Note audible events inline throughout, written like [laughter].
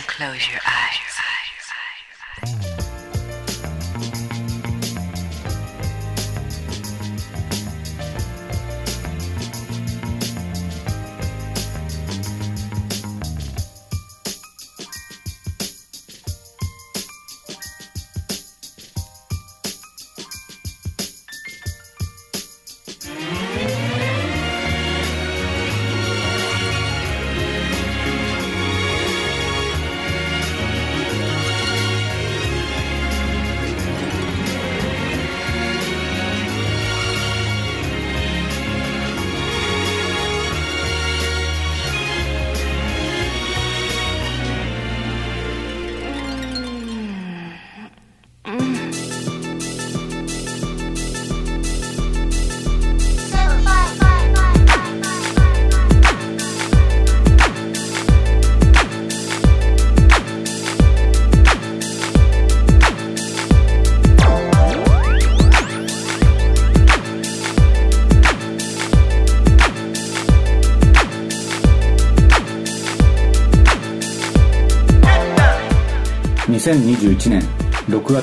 close your eyes.2021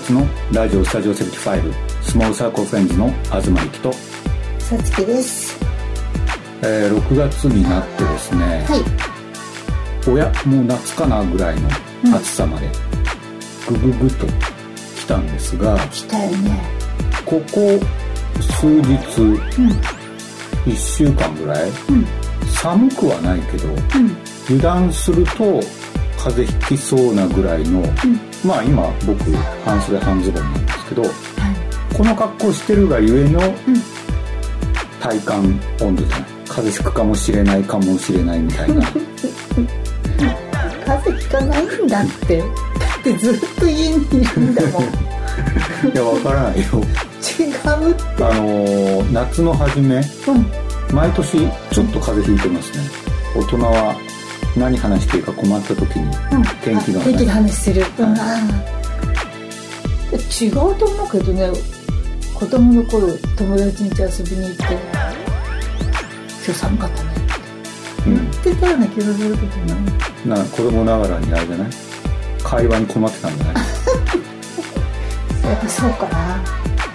月のラジオスタジオ75スモールサークルフレンズの東力と、さつきです。えー6月になってですね、はい。おやもう夏かなぐらいの暑さまでグググっと来たんですが来たよね。ここ数日うん。1週間ぐらいうん。寒くはないけどうん。油断すると風邪ひきそうなぐらいの、まあ今僕半袖半ズボンなんですけどこの格好してるがゆえの体感温度じゃない風邪ひくかもしれないかもしれないみたいな。[laughs] 風邪ひかないんだって。だってずっと家にいるんだもん。違 [laughs] ういやわからないよ。って。あのー夏の初めうん。毎年ちょっと風邪ひいてますね。大人は何話していいか困った時にうん。天気のあ天気の話話する、うん、違うと思うけどね子供の頃友達に遊びに行って今日寒かったね。うん。言ってたような気がするけどなな子供ながらにあれじゃない？会話に困ってたんじゃない？[laughs] やっぱそうかな。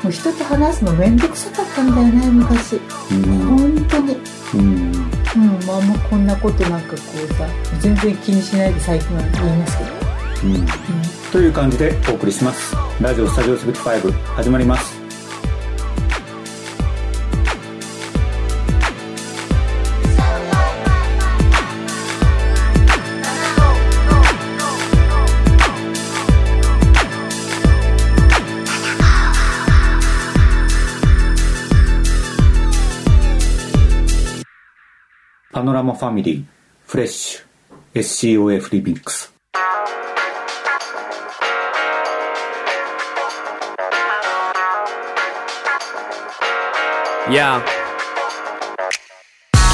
もう人と話すの面倒くさかったんだよね昔。うん。本当に。うんうんまああんまこんなことなんかこうさ全然気にしないで最近は言いますけど。うん。という感じでお送りします。ラジオスタジオ75始まりますマファミリーフレッシュ SCOF リミックス。Yeah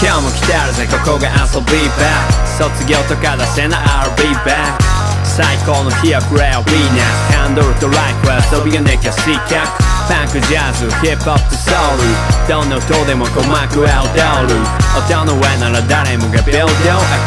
今日も来てるぜ。ここが遊び場。卒業とか出せない。I'll be back 最高の日はグレーアリーナハンドルとライフは遊びがな。きゃ失格パンクジャズヒップホップソウルどんな音でも鼓膜は踊る音の上なら誰もが平等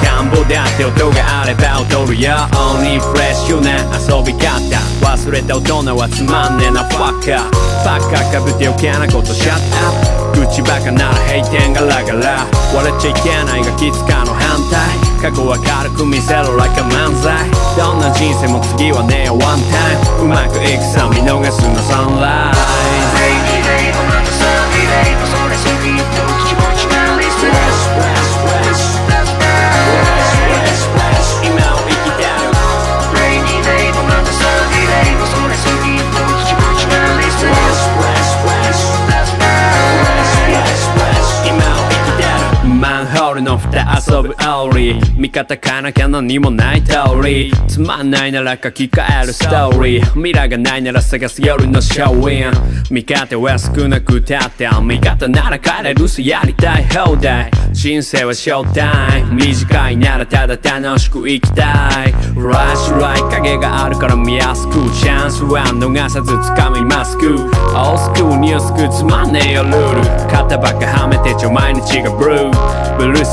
赤ん坊だって音があれば踊るよ Only fresh よな遊び方忘れた大人はつまんねえなファッカーバカーかぶって余計なこと shut up 口バカなら閉店ガラガラ笑っちゃいけないが気づかの反対過去は軽く見せろ like a 漫才どんな人生も次はねえ one time うまくいくさ見逃すな sunriseの蓋遊ぶオーリー味方かなきゃ何もない通りつまんないなら書き換えるストーリー未来がないなら探す夜のシャウィン味方は少なくたって味方なら帰れるさやりたい放題人生はショータイム短いならただ楽しく生きたいフラッシュライ影があるから見やすくチャンスは逃さず掴みますくオースクールニュースくつまんねえよルール肩ばっかはめてちょ毎日がブルーブルース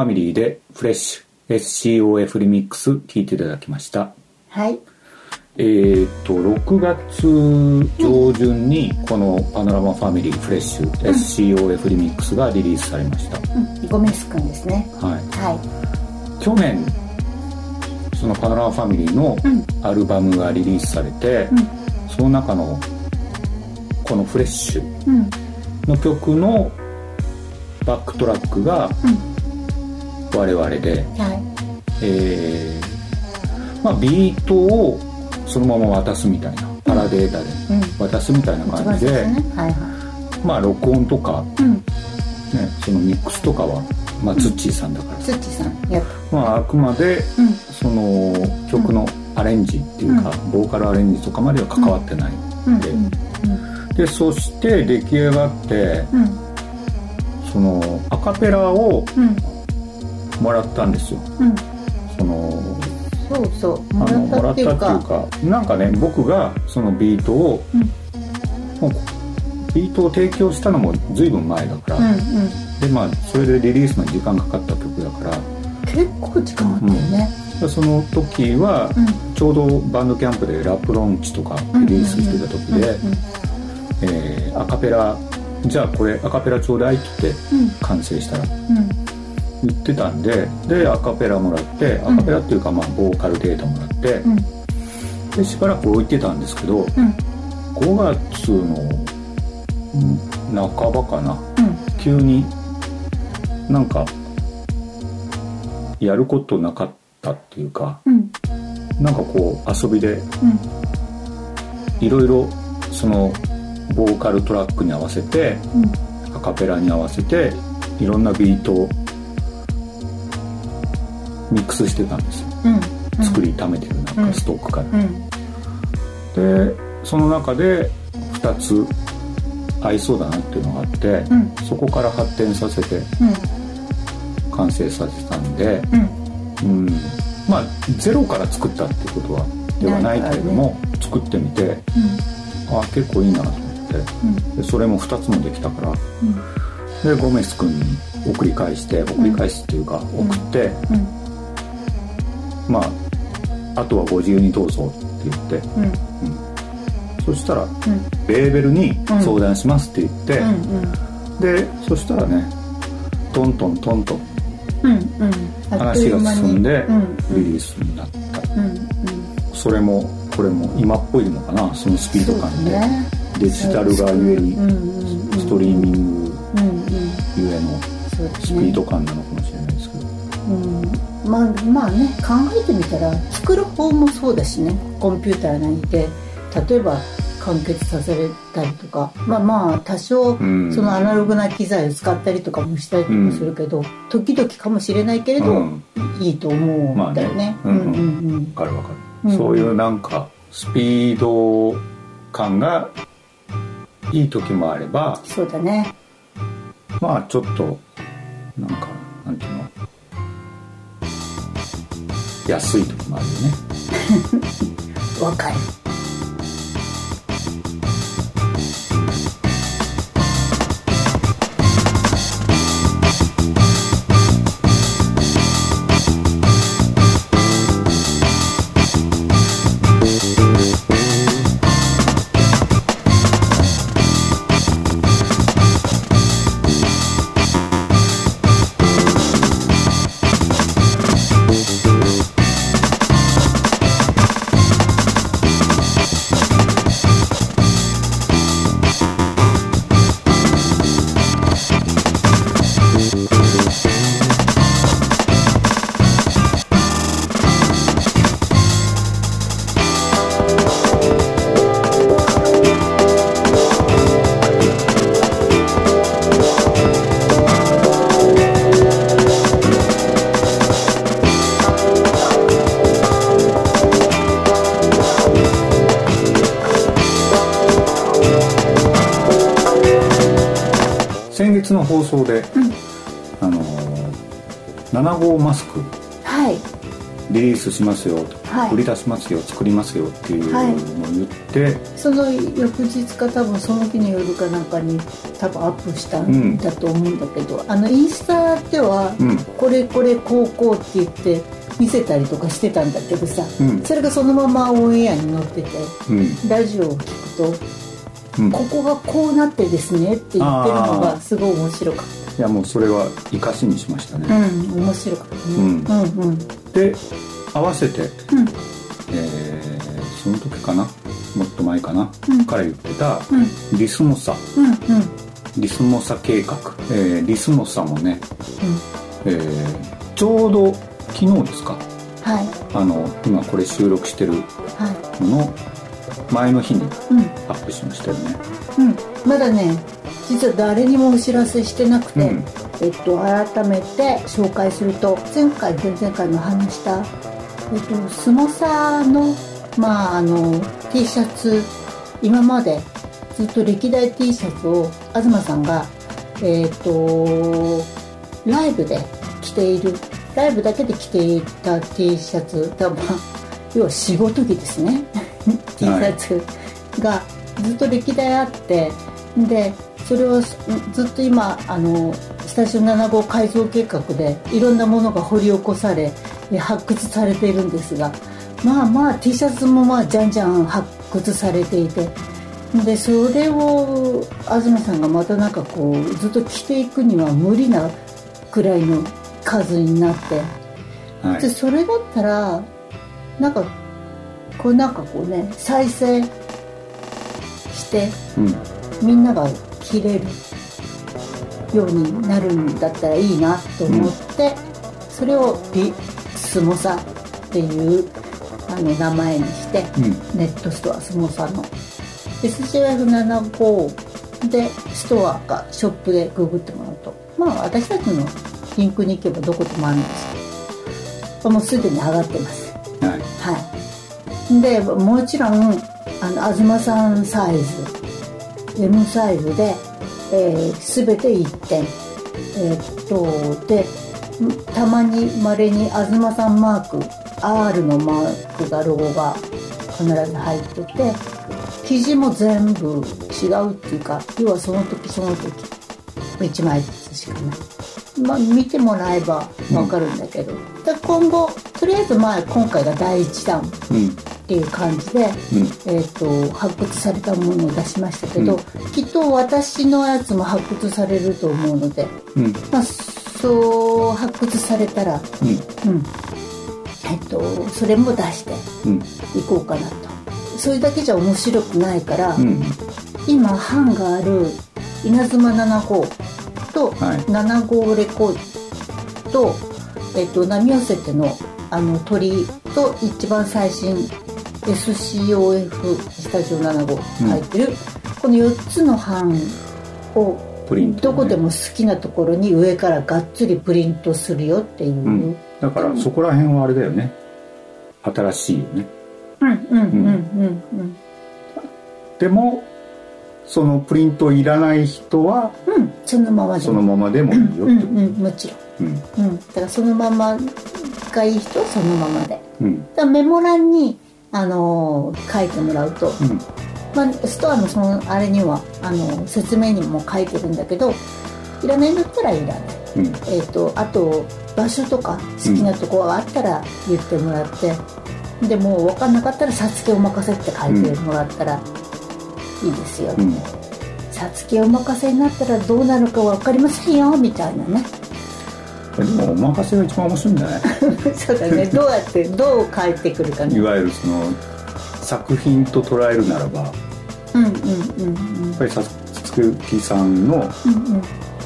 ファミリーでフレッシュ SCOF リミックス聴いていただきました。はい。えー、と6月上旬にこのパノラマファミリーフレッシュ SCOF リミックスがリリースされました、うん。ゴメスくんですね。はい、は去年そのパノラマファミリーのアルバムがリリースされて、その中のこの「フレッシュいうん」の曲のバックトラックが我々で、はい。えーまあ、ビートをそのまま渡すみたいなパラデータで渡すみたいな感じで、最初ね。はいはまあ録音とか、いうん。ね、そのミックスとかは、まあ、ツッチーさんだから、ツッチさん。まあ、あくまでうん。その曲のアレンジっていうか、ボーカルアレンジとかまでは関わってない、うん。ででそして出来上がってうん。そのアカペラをうんもらったんですよ。うん。そのそうそう。あもらったのもらってたっいうかっていうか。なんかね僕がそのビートを、もうビートを提供したのも随分前だから、うんうん。でまあそれでリリースの時間かかった曲だから結構時間あったよね。その時はうん。ちょうどバンドキャンプでラップローンチとかリリースしてた時でうん。えーアカペラじゃあこれアカペラちょうだいって言ってうん。完成したらうん言ってたんででアカペラもらってアカペラっていうかまあボーカルデータもらってうん。でしばらく置いてたんですけどうん。5月のうん半ばかなうん。急になんかやることなかったっていうかうん。なんかこう遊びでうん。いろいろそのボーカルトラックに合わせてうん。アカペラに合わせていろんなビートをミックスしてたんですよ。うん。作りためてるなんうん。かストックから、うん。でその中で2つ合いそうだなっていうのがあって、うん。そこから発展させてうん。完成させたんで、うん。うん、まあゼロから作ったってことはではないけれども、作ってみてあ結構いいなと思ってうん。でそれも2つもできたからうん。でゴメス君に送り返して送り返すっていうか、送って、うんまああとはご自由にどうぞって言って。うん。そしたらうん。レーベルに相談しますって言って、うんでそしたらねトントントンとうんうん。話が進んでうんリリースになった、うんうん。それもこれも今っぽいのかなそのスピード感で、ね。デジタルがゆえにうんうんうん。ストリーミングうんうん。ゆえのスピード感なのかなまあまあね考えてみたら作る方もそうだしね。コンピューターなんて例えば完結させたりとか。まあまあ多少そん。のアナログな機材を使ったりとかもしたりとかするけど、時々かもしれないけれど、うん。いいと思うんだよね。まあね。うんうんうん。わかるわかる、うん。そういうなんかスピード感がいい時もあればそうだね。まあちょっとなんか安い時もあるよね [laughs] わかる。月の放送で、あのー7号マスク。はい。リリースしますよ、はい。売り出しますよ作りますよっていうのを言って、その翌日か多分その日の夜かなんかに多分アップしたんだと思うんだけど、あのインスタでは、うん。これこれこうこうって言って見せたりとかしてたんだけどさ、うん。それがそのままオンエアに載っててうん。ラジオを聞くとうんここがこうなってですねって言ってるのがすごい面白かっいやもうそれは生かしにしましたね、たうん面白かったね。うん。うんうん。で合わせて、うん。えーその時かな？もっと前かな、うん。から言ってた、うん。リスモサ。うんうん。リスモサ計画、えーリスモサもね、えーちょうど昨日ですか？はい。あの今これ収録してるはのの前の日にアップしましたよね。うん、まだね実は誰にもお知らせしてなくて、うん。えっと、改めて紹介すると前回前々回も話した、えっと、スモサの,、まあ、あの T シャツ今までずっと歴代 T シャツを東さんが、えっと、ライブで着ているライブだけで着ていた T シャツ多分要は仕事着ですね T シャツがずっと歴代あってでそれをずっと今あのスタジオ7号改造計画でいろんなものが掘り起こされえ発掘されているんですがまあまあ T シャツもまあじゃんじゃん発掘されていてでそれを東さんがまたなんかこうずっと着ていくには無理なくらいの数になってはい。でそれだったらなんかこうなんかこうね再生してうん。みんなが着れるようになるんだったらいいなと思って、それをビスモサっていうあの名前にして、うん。ネットストアスモサの。SJF75 でストアかショップでググってもらうと。まあ私たちのリンクに行けばどこでもあるんですけど。もうすでに上がってます。はい。はいでもちろんあの東さんサイズ M サイズで、えー、全て1点。えーっとでたまにまれに東さんマーク R のマークがロゴが必ず入ってて生地も全部違うっていうか要はその時その時1枚ずつしかない。まあ見てもらえば分かるんだけど、で今後とりあえずまあ今回が第1弾。うんっていう感じで、うん。えー、と発掘されたものを出しましたけど、きっと私のやつも発掘されると思うので、うん。まあ、そう発掘されたら、うん。うん。えっと、それも出してうん。いこうかなと。それだけじゃ面白くないから、うん。今版がある稲妻7号とはい。7号レコードと,、えっと、波寄せてのあの鳥と一番最新 SCOF スタジオ75書いてる、この4つの版をプリント、どこでも好きなところに上からがっつりプリントするよっていう、うん。だからそこら辺はあれだよね。新しいよね。うんうんうんうんうん。でもそのプリントいらない人はうん。そのままでそのままでもいいよってうんうんもちろん。うん。うん、だからそのままがいい人はそのままで。うん。だメモ欄に、あのー書いてもらうと、うん。まあ、ストアのそのあれにはあの説明にも書いてるんだけどいらないんだったらいらない、うん。えー、とあと場所とか好きなところがあったら言ってもらって、でもう分かんなかったら「さつきお任せ」って書いてもらったらいいですよ、うん。さつきお任せになったらどうなるか分かりませんよみたいなねでもお任せが一番面白いんじゃないそうだね。どうやってどう書いてくるかね。いわゆるその作品と捉えるならばやっうんうんうん。うんぱりさつきさんの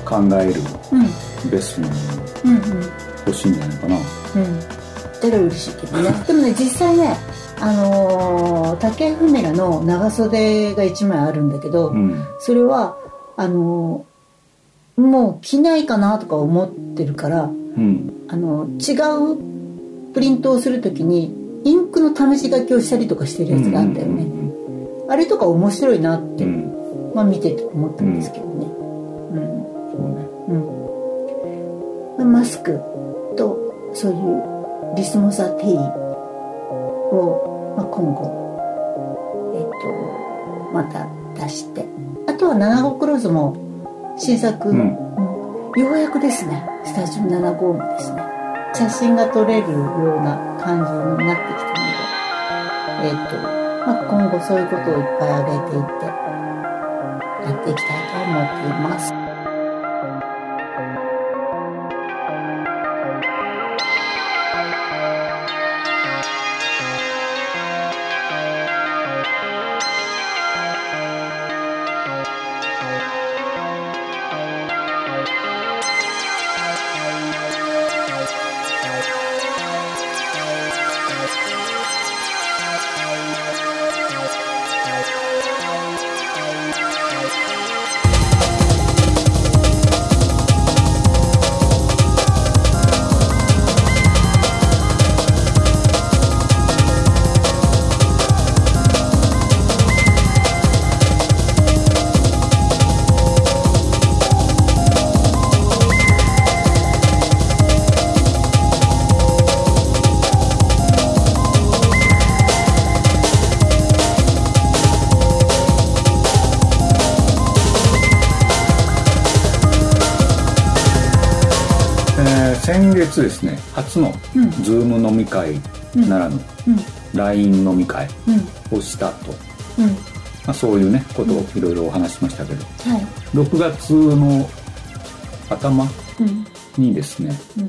考えるうんベストなものうんうん。欲しいん。じゃないかなうんたら嬉しいけどね。[laughs] でもね実際ねあのー竹フメラの長袖が1枚あるんだけど、うん。それはあのーもう着ないかなとか思ってるからうん。あの違うプリントをするときにインクの試し書きをしたりとかしてるやつがあったよね、あれとか面白いなって、うん。まあ見てて思ったんですけどね。うん。そうん、マスクとそういうリスモサティーを、まあ、今後、えっとまた出して。あとは七号クローズも新作、うん。うん。ようやくですね。スタジオ7号もですね。写真が撮れるような感じになってきたので、えっとまあ、今後そういうことをいっぱい上げていってやっていきたいと思っています。月ですね。初のうん。ズーム飲み会ならぬうん。LINE 飲み会うん。をしたと、うん。まあ、そういうねことをいろいろお話しましたけど。はい。6月の頭うん。にですね、うん。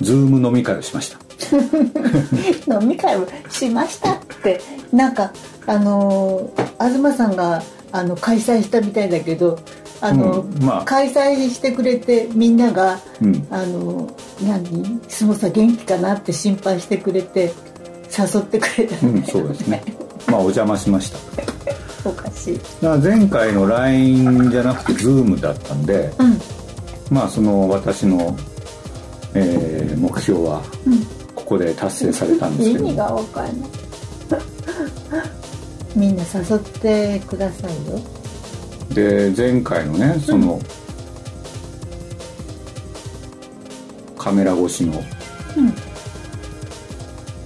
ズーム飲み会をしました。[laughs] 飲み会をしましたってなんかあのー東さんがあの開催したみたいだけどあの、うん。まあ。開催してくれてみんなが、うんあの何？相撲さん元気かなって心配してくれて誘ってくれたうんそうですね。まあお邪魔しました。おかしい。前回の LINE じゃなくて Zoom だったんでうん。まあその私の、えー目標はうん。ここで達成されたんですけど。意味がわかんない。[laughs] みんな誘ってくださいよ。で前回のねその、カメラ越しの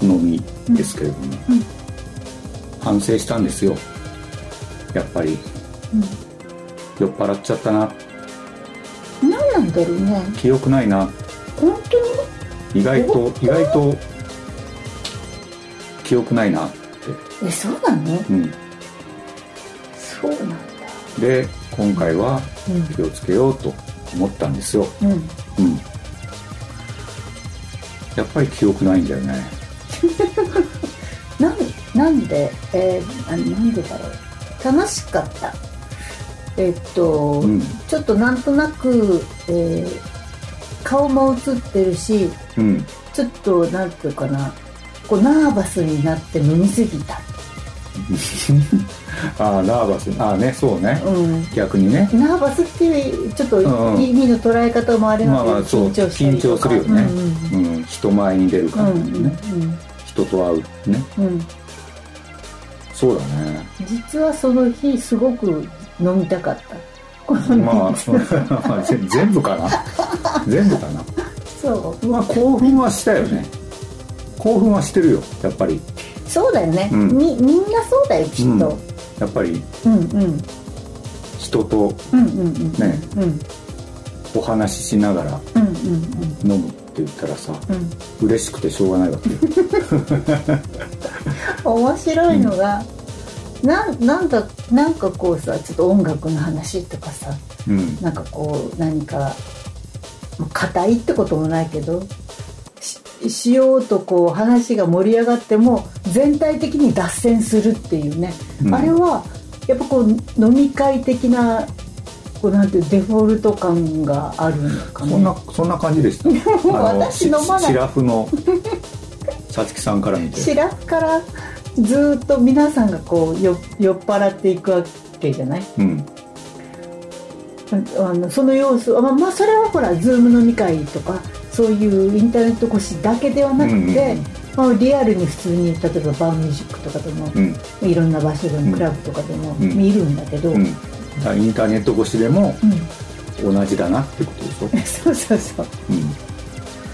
飲みですけれども、うん。反省したんですよ。やっぱり、酔っ払っちゃったな。何なんだろうね。記憶ないな。本当に？意外と意外と記憶ないなって、えそうなの？うん、そうなんだ。で今回はうん。気をつけようと思ったんですよ、うん。うん、やっぱり記憶ないんだよね。[laughs] なんなんで、えーあなんでだろう。楽しかった。えっと、うん。ちょっとなんとなく、えー顔も映ってるしうん。ちょっとなんていうかな。こうナーバスになって飲みすぎた。[laughs] ああナーバス。ああねそうね、うん。逆にね。ナーバスっていうちょっとうんうん。意味の捉え方もありまあまあますけど、そう緊張するよね、うんうん人前に出るうん感じでね、うん人と会うね。うんうんそうだね。実はその日すごく飲みたかった。このまあ [laughs] 全部かな。全部かな。そう。まあ興奮はしたよね。興奮はしてるよやっぱり。そうだよね、うん。みみんなそうだよきっと、うん。やっぱり。うん、うん。人とうんうんうんねうん。お話ししながらうんうん。飲む言ったらさうん。うん嬉しくてしょうがないわけよ。[laughs] 面白いのが、なんなんかなんかこうさちょっと音楽の話とかさうん。なんかこう何かまあ硬いってこともないけどししようとこう話が盛り上がっても全体的に脱線するっていうね、うん。あれはやっぱこう飲み会的なこうなんてデフォルト感があるのかねそんなそんな感じでした。[laughs] 私飲まない。しシラフのさつきさんから見て。シラフからずーっと皆さんがこうよ酔っ払っていくわけじゃない？うん。あのその様子あまあまあそれはほらズーム飲み会とかそういうインターネット越しだけではなくて、うんうんうん。まあ、リアルに普通に例えばバーミュージックとかでも、うん。いろんな場所でうんもクラブとかでもうん。見るんだけど、うん。だからインターネット越しでもうん。同じだなってことでしょ？[laughs] そうそうそう。うん。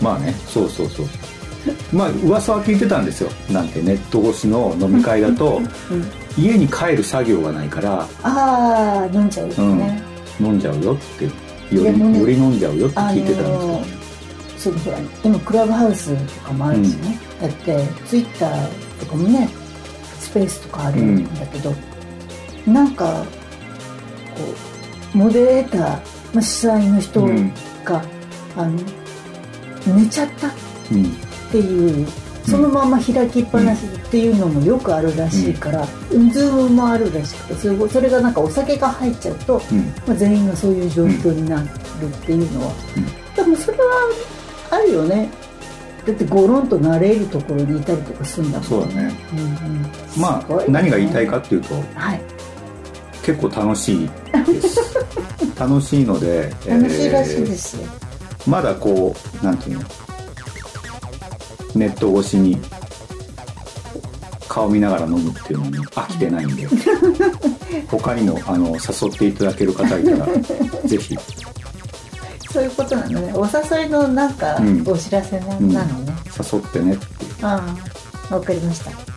まあねそうそうそう。まあ噂は聞いてたんですよ。なんてネット越しの飲み会だとうん。家に帰る作業がないからああ飲んじゃうよね、飲んじゃうよってより,、ねより飲んじゃうよってあ聞いてたんですけどのそのほら今クラブハウスとかもあるしね、だってツイッターとかもねスペースとかあるんだけど、なんかこうモデレーター、まあ、主催の人うん。が、あの寝ちゃったっうんていうそのまま開きっぱなしっていうのもよくあるらしいから、ズームもあるらしくてそれそれがなんかお酒が入っちゃうと、うん。まあ、全員がそういう状況になるっていうのは、でもそれはあるよね。だってゴロンとなれるところにいたりとかするんだもん。そうだね。うんうん。まあ何が言いたいかっていうとはい結構楽しいです。[laughs] 楽しいので楽しいらしいえーですよ、まだこうなんていうのネット越しに顔見ながら飲むっていうのに飽きてないんで [laughs] 他にもあの誘っていただける方いたら [laughs] ぜひ。そういうことなのね。お誘いのなんかうん。お知らせな,、うん。なのね誘ってねっていう。ああわかりました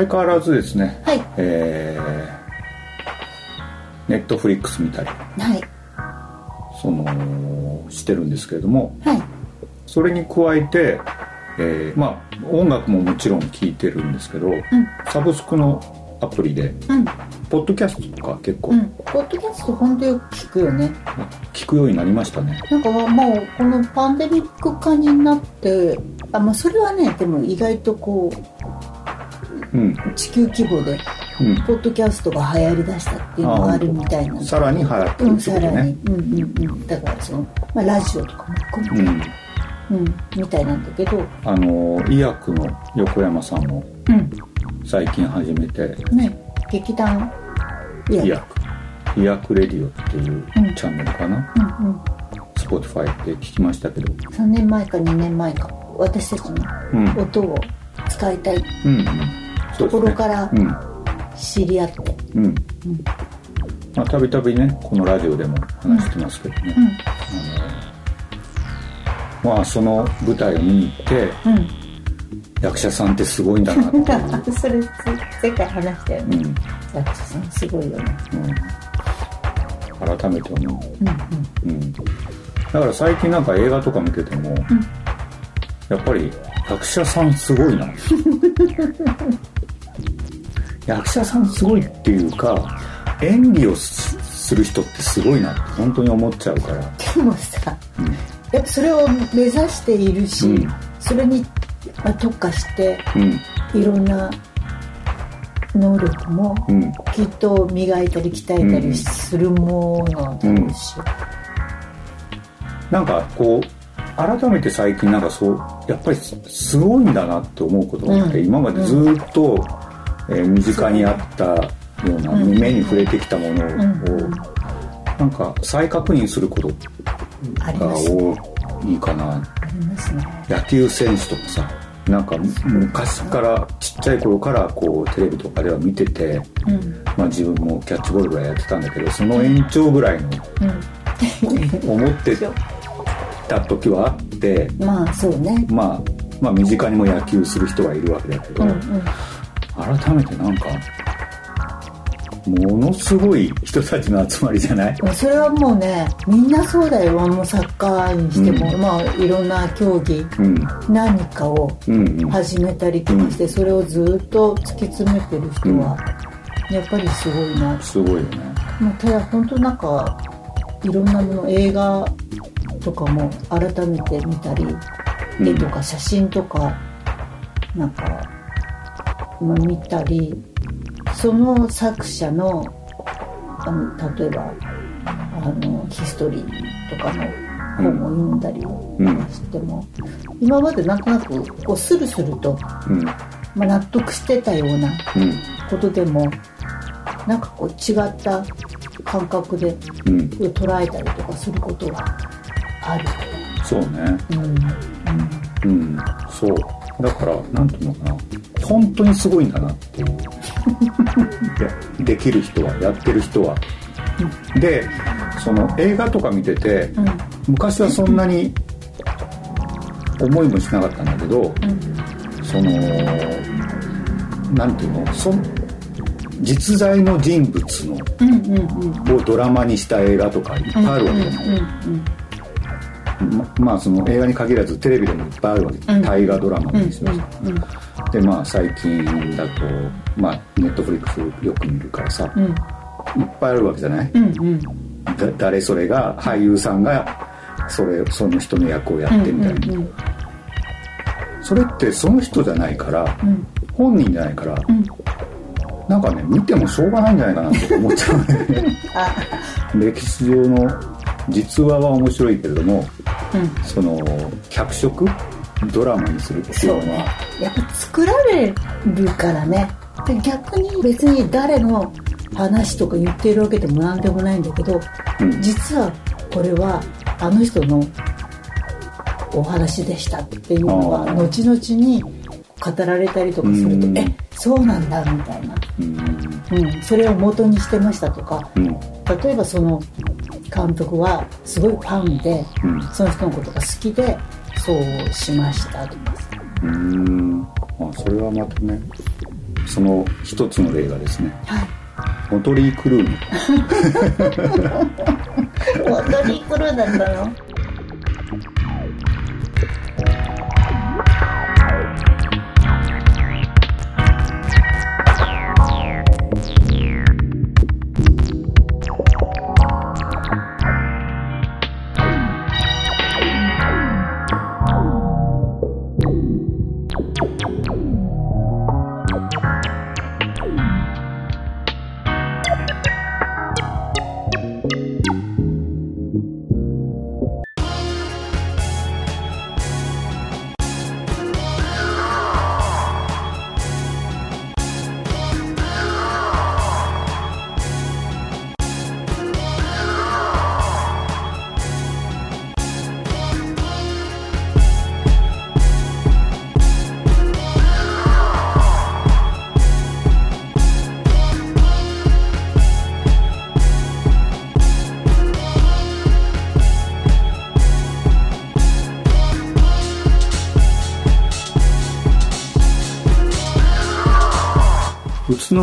相変わらずですねはい。えー、ネットフリックス見たりはい。そのしてるんですけれどもはい。それに加えて、えーまあ音楽ももちろん聴いてるんですけど、サブスクのアプリでうん。ポッドキャストとか結構うん。ポッドキャスト本当よく聞くよね。聞くようになりましたね。なんかもうこのパンデミック化になってあまあそれはねでも意外とこうんう地球規模でうん。ポッドキャストが流行りだしたっていうのがあるみたいなさらに流行ってうん、るってことさらに。ね、うんうん。うん、だからその、まあ、ラジオとかも含めて、うん。うんみたいなんだけど、あの医薬の横山さんもうん、最近始めて。ね。劇団。医薬医薬レディオっていううん。チャンネルかな、うんうん、Spotify で聞きましたけど。3年前か2年前か。私たちのうん。音を使いたい。うんうんところからうん知り合って、うん。まあたびたびねこのラジオでも話してますけどね、あのまあその舞台を見に行って役者さんってすごいんだなって [laughs] それ前回話したよね、うん。役者さんすごいよね。うん、改めて思う、うんうん。うん、だから最近なんか映画とか見てても、やっぱり役者さんすごいな [laughs] 役者さんすごいっていうか演技をすする人ってすごいなって本当に思っちゃうから。でもさうん。やっぱそれを目指しているし、うん。それにまあ特化してうん。いろんな能力もうん。きっと磨いたり鍛えたりするものだろうし、なんかこう改めて最近なんかそうやっぱりすすごいんだなって思うことがあって、うん。今までずっと、えー身近にあったような、うん。目に触れてきたものを、うん。なんか再確認することが多いかな。野球選手とかさなんか昔からちっちゃい頃からこうテレビとかでは見てて、うん。まあ、自分もキャッチボールぐらいやってたんだけどその延長ぐらいのうん。思ってた時はあって、まあそうね。まあ、まあ身近にも野球する人はいるわけだけど、うんうん改めてなんかものすごい人たちの集まりじゃない？それはもうねみんなそうだよ。もうサッカーにしても、うん。まあいろんな競技うん。何かをうんうん。始めたりとかして、それをずっと突き詰めてる人は、やっぱりすごいな、すごいよね。まあ、ただ本当なんかいろんなもの映画とかも改めて見たり、うん絵とか写真とかなんか、まあ、見たりその作者のあの例えばあのヒストリーとかの本を読んだりしても、今までなんとなくこうスルスルと、うん。まあ、納得してたようなうん。ことでもなんかこう違った感覚でうん。捉えたりとかすることがある。そうね。うん。うん。そうだからなんていうのかな。本当にすごいんだなって [laughs] できる人はやってる人は。でその映画とか見ててうん。昔はそんなに思いもしなかったんだけどそのなんていうのそ実在の人物のうんうんうん。をドラマにした映画とかいっぱいあるわけじゃない、うんままあその映画に限らずテレビでもいっぱいあるわけ、うん大河ドラマうんにしてもさ、でまあ最近だとまあネットフリックスよく見るからさ、うん。いっぱいあるわけじゃない、うんうん。だ誰それが俳優さんがそれその人の役をやってみたいな、うんそれってその人じゃないから、ん。本人じゃないから、ん。なんかね見てもしょうがないんじゃないかなって思っちゃう。[laughs] ね歴史上の実話は面白いけれどもうん。その脚色ドラマにするっていそううね。のはやっぱ作られるからね。で逆に別に誰の話とか言ってるわけでも何でもないんだけど、うん。実はこれはあの人のお話でしたっていうのは後々に語られたりとかするとうん。えそうなんだみたいな、うん。うん、それを元にしてましたとかうん。例えばその監督はすごいファンで、うん。その人のことが好きでそうしましたとかうーん。あそれはまたねその一つの例がですね。はい。モトリー・クルーの。[laughs] モトリークルーだったの？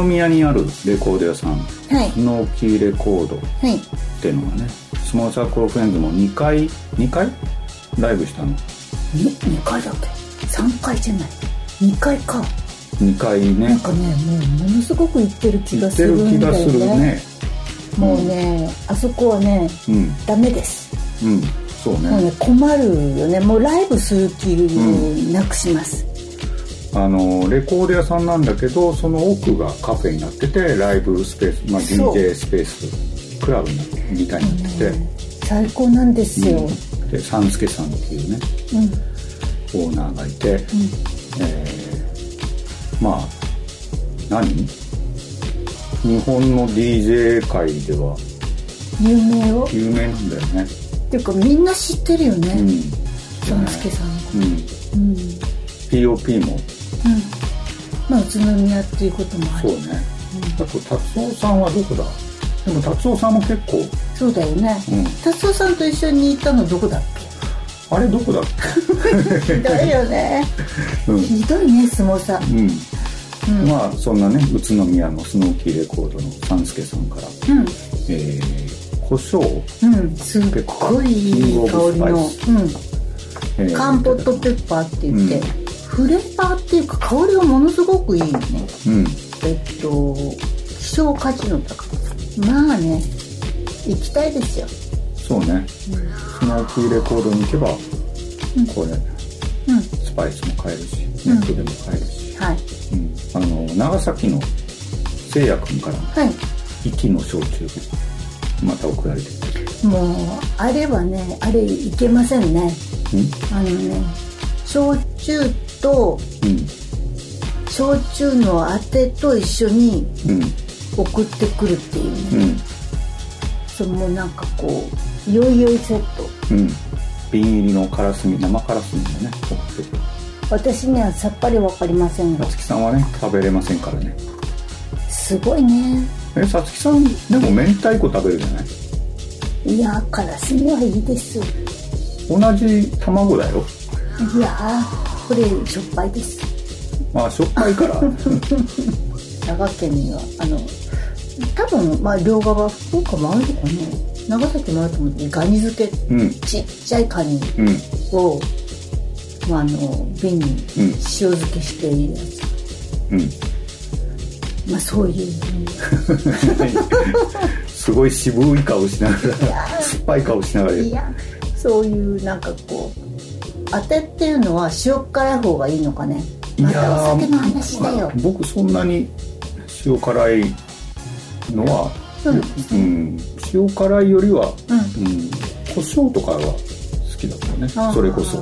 宮にあるレコード屋さんはい。スノーキーレコードっはいていうのがねスモールサークルフレンズも2回2回？ライブしたの？に2回だっけ？3回じゃない？2回か。2回ね。なんかねもうものすごく行ってる気行がってる気するんだがするよね。ねもうねあそこはねうん。ダメです。うん。そうね。ね困るよね。もうライブする気をなくします、あのレコード屋さんなんだけどその奥がカフェになっててライブスペース、まあ、DJ スペースクラブみたいになってて、最高なんですよ、うん。で三助さんっていうねうん。オーナーがいて、えーまあ何？日本の DJ 界では。有名よ有名なんだよね。っていうかみんな知ってるよね、うん。三助さん。うん。うん、うん、POP もまあ宇都宮っていうこともあるそうね、あと達夫さんはどこだ？でも達夫さんも結構。そうだよね、うん。達夫さんと一緒に行ったのどこだっ [laughs] あれどこだっけ？[laughs] ひどいよね。けうん。[laughs] ひどいね相撲さん。うん、まあそんなね宇都宮のスノーキーレコードの三助さんから、うん。えー、胡椒、うん。すっごいいい香りの、うん、えーカンポットペッパーって言って、うんフレーバーっていうか香りがものすごくいいよね。うん。えっと希少価値の高いまあね行きたいですよ。そうね、スノーキーレコードに行けば、これうん。スパイスも買えるしネットでも買えるし、はい。うん。あの長崎のせいや君からはい。息の焼酎また送られてきもうあれはねあれいけませんね。てあのね焼酎とうん焼酎のあてと一緒に送ってくるっていうね、うんそのもうなんかこうよいよいセット。うん。瓶入りのカラスミ生カラスミがね送ってくる私にはさっぱりわかりません。がさつきさん。はね食べれません。からねすごいねえさつきさん。でも明太子食べるじゃないいやカラスミはいいです同じ卵だよいやーこれしょっぱいです。まあしょっぱいから。[laughs] 長県にはあの多分まあ両側福岡もあるのかね長崎もあると思うんでガニ漬けうん。ちっちゃいカニうんを、まあ、あの瓶にうん。塩漬けしているやつ、うん。まあそういう [laughs] すごい渋い顔しながら酸っぱい顔しながらいやそういうなんかこう当てっていうのは塩辛い方がいいのかね？またお酒の話だよ。まあ僕そんなに塩辛いのは、うんうん、塩辛いよりは、うん。うん、胡椒とかは好きだからね。それこそ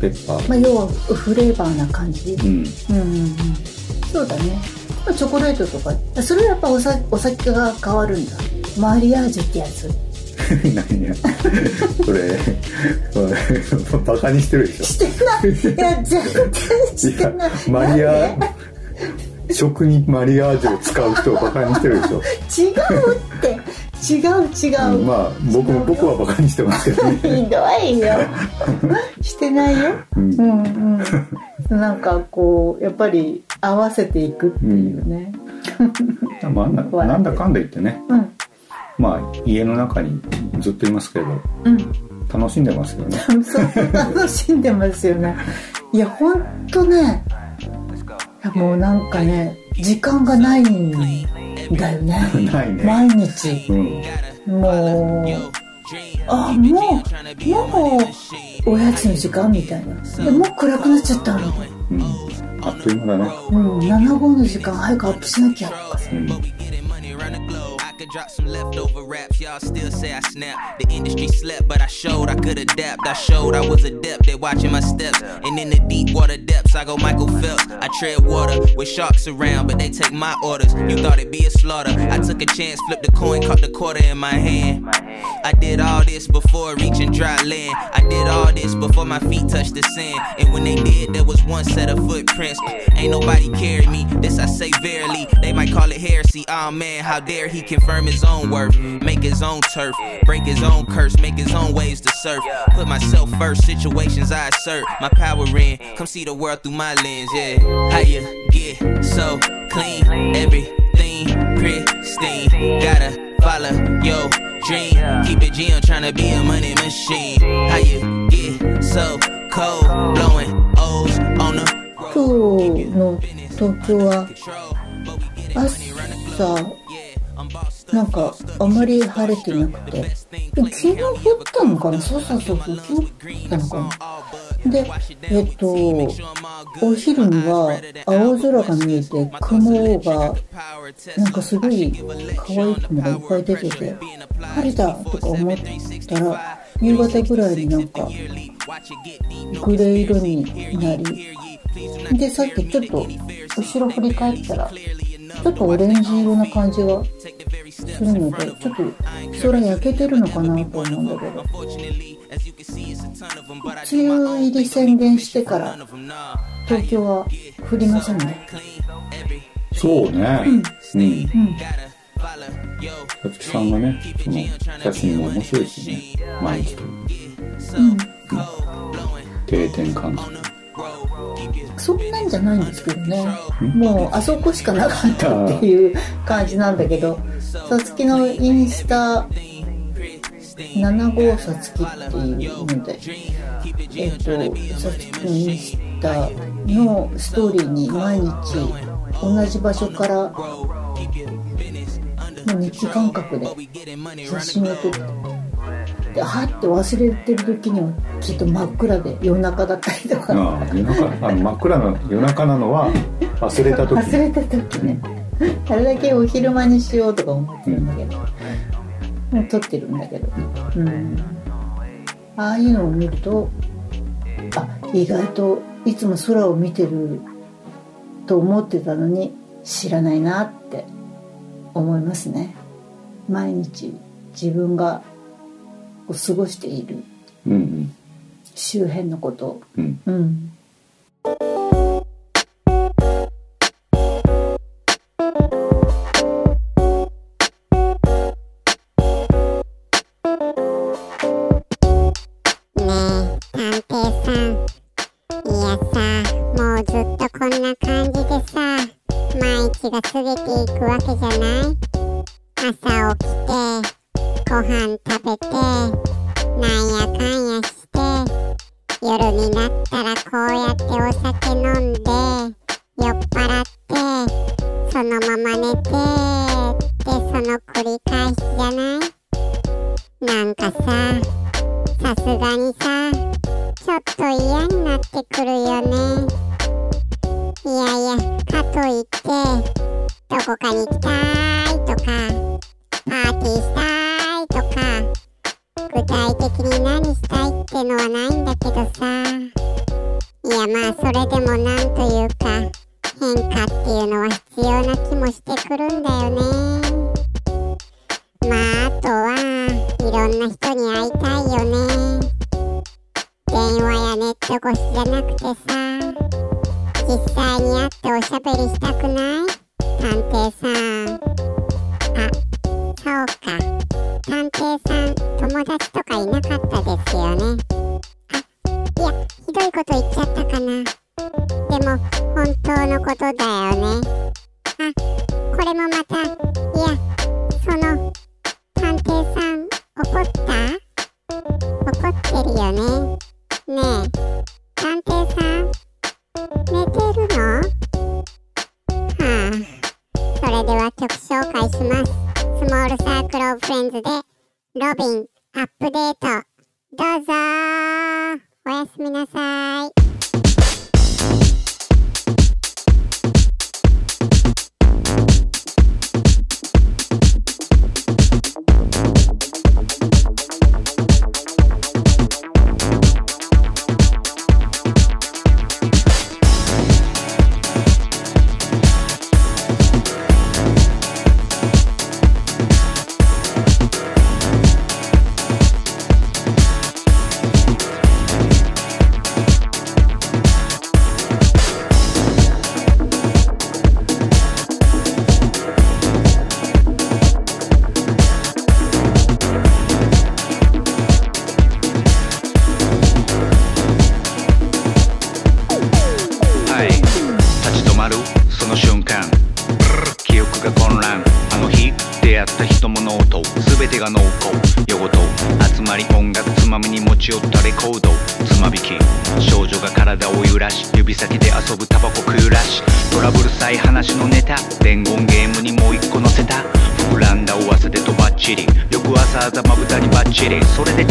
ペッパー、まあ要はフレーバーな感じ。うん、うんうんうん。そうだね。まあチョコレートとか。それはやっぱおさお酒が変わるんだ。マリアージュってやつ何や。それバカにしてるでしょ。してない。いや全然してない。マリア食にマリアージュを使う人をバカにしてるでしょ、違うって。違う違う、うんまあ僕も僕はバカにしてますけどね。ひどいよ。してないよ、うん。うんうん。なんかこうやっぱり合わせていくっていうね。[laughs] まあななんだかんだ言ってね。うんまあ家の中にずっといますけどうん。楽しんでますよね。[laughs] 楽しんでますよね。いやほんとねもうなんかね時間がないんだよね。[laughs] ね。毎日。うん。もうあもうもうおやつの時間みたいな。でもう暗くなっちゃったみたいなうん。あっという間だねうん7号の時間早くアップしなきゃ。とかさうん could drop some leftover raps, y'all still say I snap. The industry slept, but I showed I could adapt. I showed I was adept at watching my steps. And in the deep water depths, I go Michael Phelps. I tread water with sharks around, but they take my orders. You thought it'd be a slaughter. I took a chance, flipped the coin, caught the quarter in my hand. I did all this before reaching dry land. I did all this before my feet touched the sand. And when they did, there was one set of footprints. Ain't nobody carry me. This I say verily. They might call it heresy. Oh man, how dare he confirm his own worth? Make his own turf, break his own curse, make his own ways to surf. Put myself first, situations I assert. My power in. Come see the world through my lens, yeah. How you get so clean? Everything pristine. Gotta follow your dream. Keep it G, I'm tryna be a money machine. How you get so cold? Blowing O's on the 今日の東京は朝なんかあまり晴れてなくて昨日降ったのかなそうそうそうそう昨日降ったのかな でえっとお昼には青空が見えて雲がなんかすごい可愛い雲がいっぱい出てて晴れたとか思ったら夕方ぐらいになんかグレー色になりでさっきちょっと後ろ振り返ったらちょっとオレンジ色な感じがするのでちょっと空焼けてるのかなと思うんだけど。梅雨入り宣言してから東京は降りませんね。そうね。うん、うん。さつきさんがねその写真も面白いしね。毎日。という、うん、定点観測そんなんじゃないんですけどね。もうあそこしかなかったっていう感じなんだけど。さつきのインスタ7号さつきっていうのでえっとさつきのインスタのストーリーに毎日同じ場所から日記感覚で写真を撮ってではって忘れてる時にはきっと真っ暗で夜中だったりとか。ああ夜中あの真っ暗な夜中なのは忘れた時。忘れた時ね。あれだけお昼間にしようとか思ってるんだけど、もう撮ってるんだけど。うん。ああいうのを見るとあ意外といつも空を見てると思ってたのに知らないなって思いますね。毎日自分が過ごしている周辺のこと。を、うん、うんが過ぎていくわけじゃない。朝起きてご飯食べてなんやかんやして夜になったらこうやってお酒飲んで酔っ払ってそのまま寝てってその繰り返しじゃない？なんかささすがにさちょっと嫌になってくるよね。いやいやかといってどこかに行きたいとかパーティーしたいとか具体的に何したいってのはないんだけどさ。いやまあそれでもなんというか変化っていうのは必要な気もしてくるんだよね。まああとはいろんな人に会いたいよね。電話やネット越しじゃなくてさ。実際に会っておしゃべりしたくない？探偵さん。あそうか。探偵さん友達とかいなかったですよね。あいやひどいこと言っちゃったかな。でも本当のことだよね。あこれもまたいやその探偵さん怒った？怒ってるよね。ねえ探偵さん？寝てるの？はあ。それでは曲紹介します。 Small Circle of Friends で Robin Update。どうぞ。おやすみなさい。チリそれで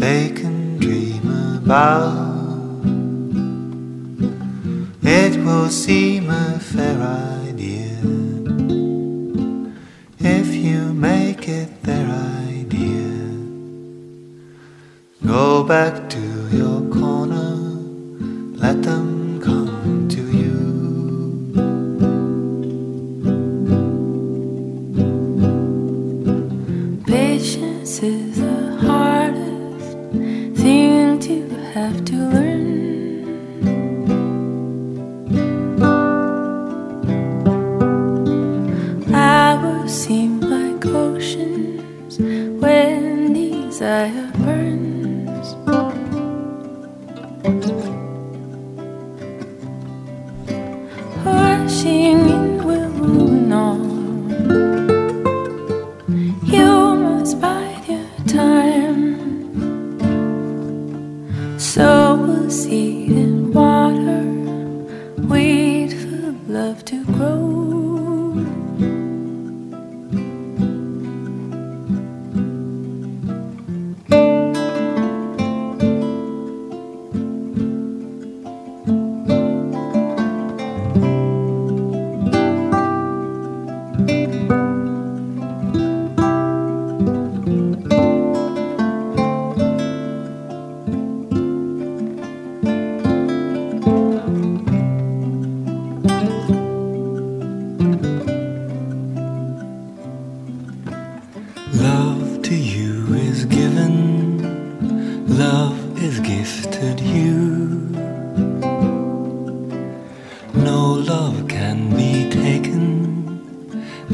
they can dream about. It will seem a fair idea if you make it their idea. Go back to your corner, let them.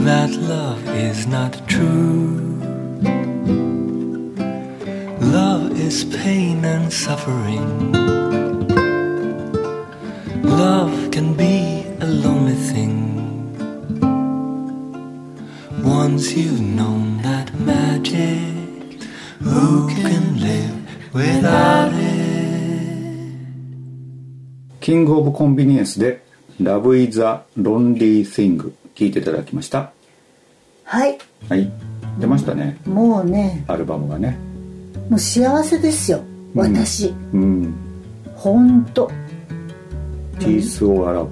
that love is not true. Love is pain and suffering. Love can be a lonely thing. Once you've known that magic, who can live without it? キングオブコンビニエンスで Love is a Lonely Thing 聞いていただきました はい。はい。出ましたね。もうね。アルバムがね。もう幸せですよ。私、うん。ほんと「Peace or Love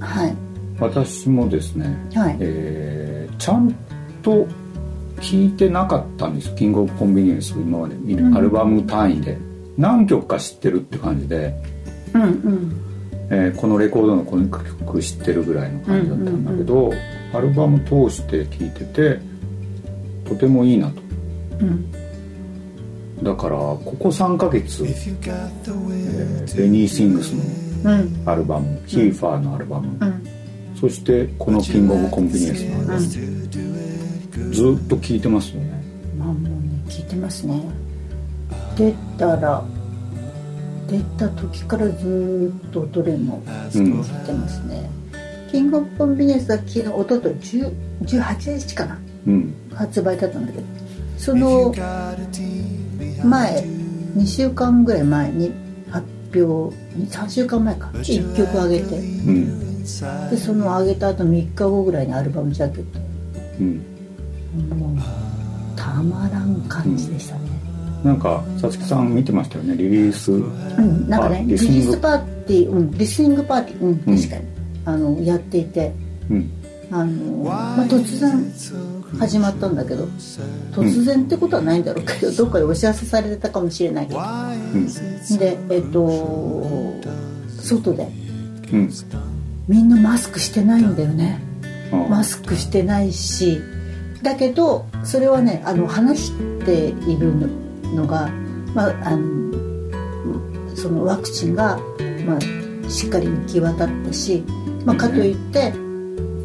はい」私もですね、はい。えーちゃんと聞いてなかったんです。キングオブコンビニエンス今まで見るうん。アルバム単位で。何曲か知ってるって感じで、うんうん。えーこのレコードのこの曲知ってるぐらいの感じだったんだけど、アルバム通して聴いててとてもいいなと。うん。だからここ3ヶ月、えーベニー・シングスのうん。アルバム、ヒーファーのアルバム、うん。そしてこのキングオブコンビニエンスのアルバム、ずっと聴いてますよね。まあもうね聞いてますね。出たら出た時からずーっとどれも聞いてますね、キングオブコンビニエンスは昨日おととい10 18日かな？うん。発売だったんだけど。その前2週間ぐらい前に発表3週間前か。1曲上げて。うん。でその上げた後3日後ぐらいにアルバムジャケット。うん。もうたまらん感じでしたね、なんかさつきさん見てましたよねリリースうん、なんかねあリリースパーティー、うん、リスニングパーティー、うん、確かに、あのやっていてうん。あの、まあ、突然始まったんだけど突然ってことはないんだろうけど、どっかでお知らせされてたかもしれないけど、でえっと外でうん。みんなマスクしてないんだよね。あマスクしてないしだけどそれはねあの話しているのが、まあ、あのそのワクチンが、まあ、しっかり行き渡ったし、まあ、かといって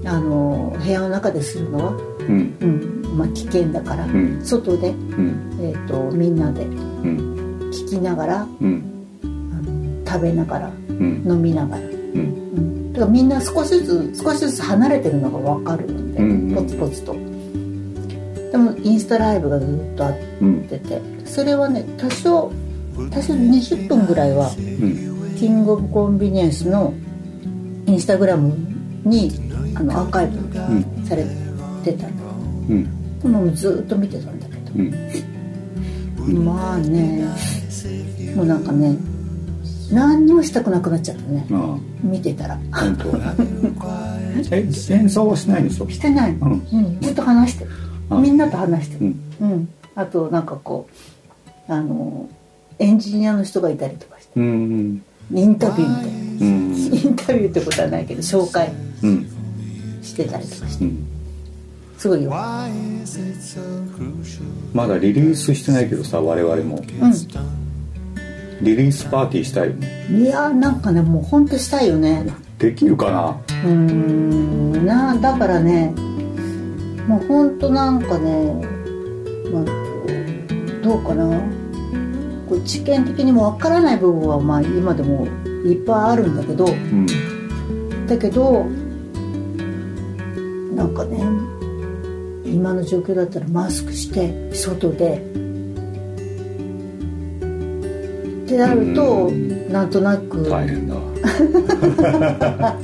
あの部屋の中でするのは、うん。うんまあ、危険だから、ん。外で、うん。えー、とみんなでうん。聞きながらうん。食べながらうん。飲みながら。うん。だからみんな少しずつ少しずつ離れてるのが分かるので、うんうん。ポツポツと。でもインスタライブがずっとあってて、それはね多少多少20分ぐらいは、キングオブコンビニエンスのインスタグラムにあのアーカイブされてたんだうん。でもずっと見てたんだけど、[laughs] まあねもうなんかね何にもしたくなくなっちゃったね。あ見てたら。あ本当？[laughs] え演奏はしないんでしょしてない。の、うん。ずっと話してる。みんなと話してる。うん。うん、あとなんかこうあのエンジニアの人がいたりとかして。うんインタビューみたいな。うん。インタビューってことはないけど紹介うん。してたりとかして。うん。すごいよ。まだリリースしてないけどさ我々も。うリリースパーティーしたいよね。んいやーなんかねもうほんとしたいよね。できるかな？うーんなだからねもうほんとなんかね、まあ、どうかな？こう知見的にもわからない部分はまあ今でもいっぱいあるんだけど、うん。だけどなんかね今の状況だったらマスクして外で。ってなると、なんとなく。大変だ。[laughs]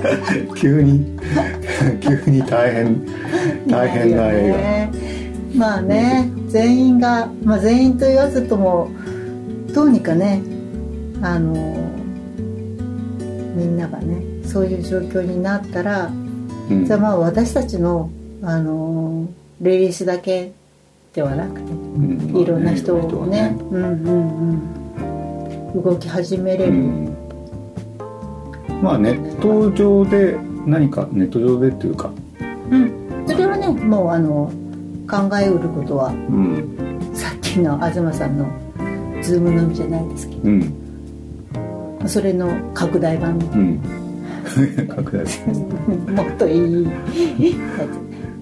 急に [laughs] 急に大変大変な映ね。まあね全員が、まあ、全員と言わずともどうにかねあのみんながねそういう状況になったら、うん。じゃあまあ私たちのあのリリースだけではなくて、ん。いろんな人をねうんうんうん動き始めれる、画まあネット上で何かネット上でっていうか。うん、それはねもうあの考えうることはうん。さっきの東さんのズームのみじゃないですけど。うん。それの拡大版うん。[laughs] 拡大 [laughs] もっといい。や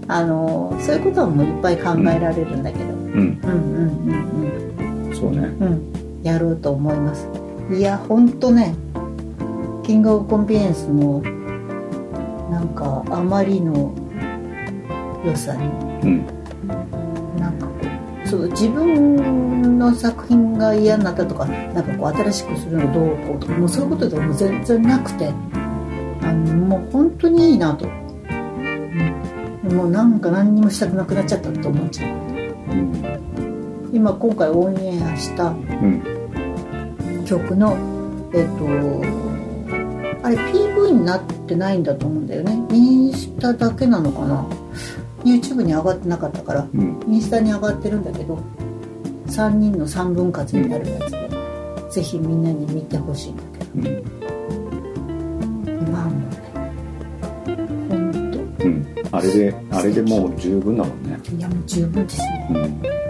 あのそういうことはもういっぱい考えられるんだけど、うん。うん、うんうんそうね。うん。うんやろうと思います。いやほんとね King of Convenience もなんかあまりの良さにうんそう自分の作品が嫌になったとかなんかこう新しくするのどうこうとかもうそういうことでも全然なくてあのもう本当にいいなと、うん、もうなんか何にもしたくなくなっちゃったと思っちゃう。うん今今回オンエアしたうん。曲のえっ、とあれ PV になってないんだと思うんだよね。インスタだけなのかな YouTube に上がってなかったからうん。インスタに上がってるんだけど3人の3分割になるやつで、ぜひみんなに見てほしいんだけど。うん。まあもうねほんと。うん。あれであれでもう十分だもんね。いやもう十分ですね。うん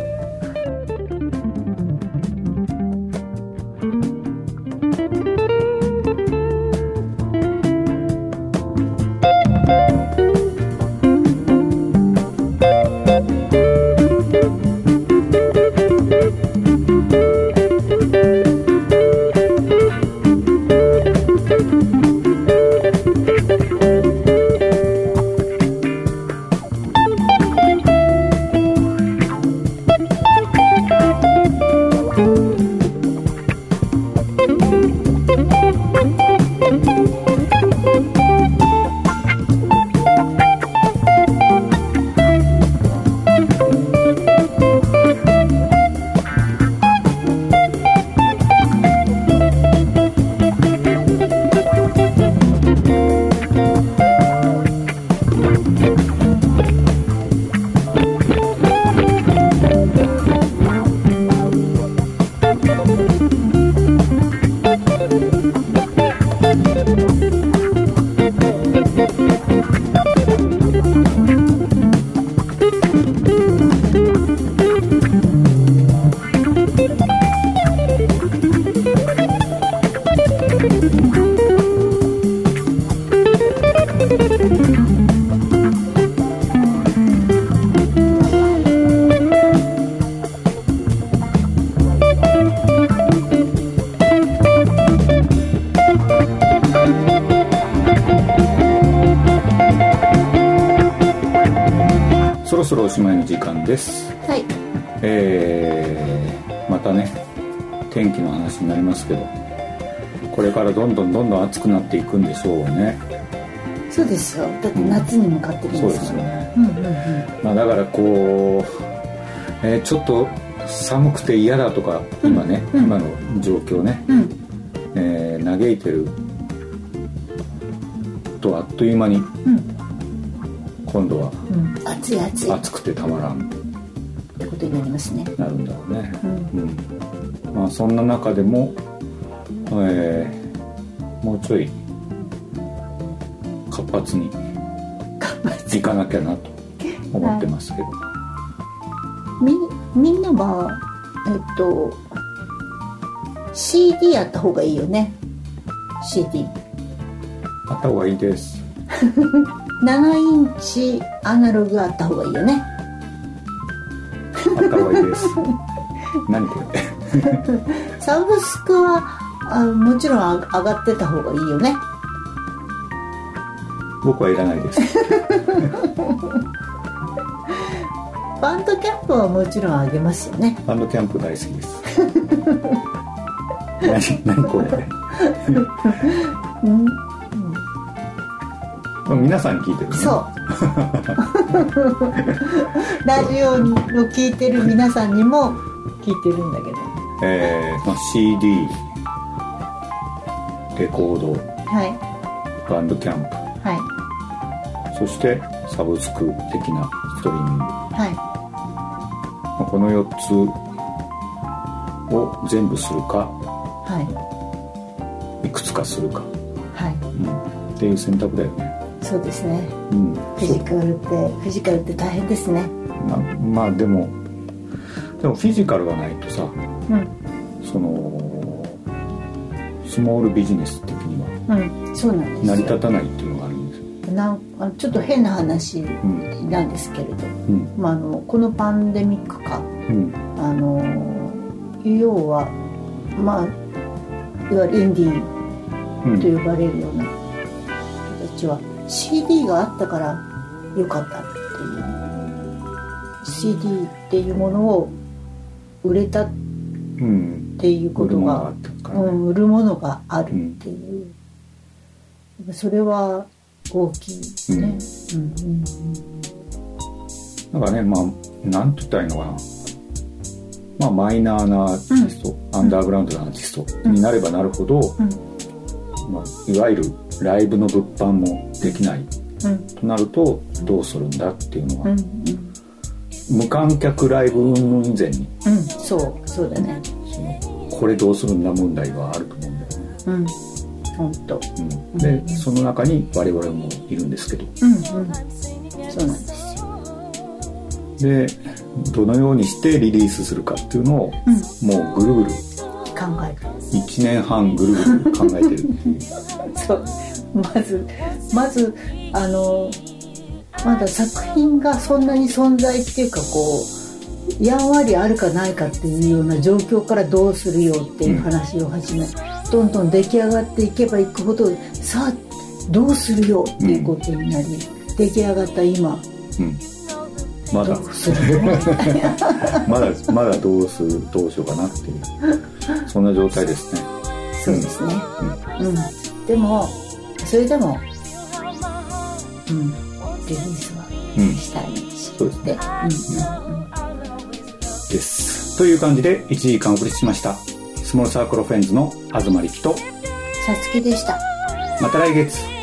そろおしまいの時間です。はい。えー、またね天気の話になりますけどこれからどんどんどんどん暑くなっていくんでしょうね。そうですよ。だって夏に向かってるんそうでからですすよね、うんうんうん。まあ、だからこう、えーちょっと寒くて嫌だとか今ね、うん。今の状況ね、うん。えー嘆いてるとあっという間にうん今度はうん。暑い暑い。暑くてたまらん。ことになりますね。なるんだろうね、うん。うん。まあ、そんな中でも、えーもうちょい活発にいかなきゃなと思ってますけど、みみんなはえっと CD やった方がいいよね。CD あった方がいいです [laughs] 7インチアナログあった方がいいよね。あった方がいいです。[laughs] 何これ？サブスクはあもちろんあ上がってた方がいいよね。僕はいらないです。[laughs] バンドキャンプはもちろん上げますよね。バンドキャンプ大好きです。何何これ？[laughs] うん。これ皆さんに聞いてるね。そう。[laughs] ラジオを聞いてる皆さんにも聞いてるんだけど。えーまあ、CD レコード。はい。バンドキャンプ。はい。そしてサブスク的なストリーミング、まはい。あ、この4つを全部するかはいくつかするか、はい。うん、っていう選択だよね、そうですね。うん、フィジカルってフィジカルって大変ですね。まあまあでもでもフィジカルがないとさうん。そのスモールビジネス的にはうん。そうなんですよ。成り立たないっていうのがあるんですよ。うなんちょっと変な話なんですけれど、うん。まあ、あのこのパンデミック下うん。あの要はまあいわゆるインディうん。ーと呼ばれるような人たちは CD があったから良かったっていう。CD っていうものを売れたっうんていうことがうん、売るものがあるっていう、やっぱそれは大きいですね、うんうんなんかねまあなんて言ったらいいのかな。まあマイナーなアーティスト、アンダーグラウンドなアーティストになればなるほど、まあ、いわゆるライブの物販もできない。うん。となるとどうするんだっていうのは、うん。無観客ライブ云々以前に。うん。うんそうそうだね。これどうするんだ問題はあると思うんだよね、うん。本当うん、でその中に我々もいるんですけど。うんうん。そうなんです。よでどのようにしてリリースするかっていうのを、もうぐるぐる。考える。1年半ぐるぐる考えてるっていう。[laughs] そうまずまずあのまだ作品がそんなに存在っていうかこうやんわりあるかないかっていうような状況からどうするよっていう話を始め、どんどん出来上がっていけばいくほどさあどうするよっていうことになり、出来上がった今。うん。まだ。[laughs] まだまだどうするどうしようかなっていう。そんな状態ですね。そうですね。うん、でもそれでもうん。リリースはうんしたいし、そうですねうんうん。です。という感じで1時間お送りしました。スモールサークルフレンズの東力とさつきでした。また来月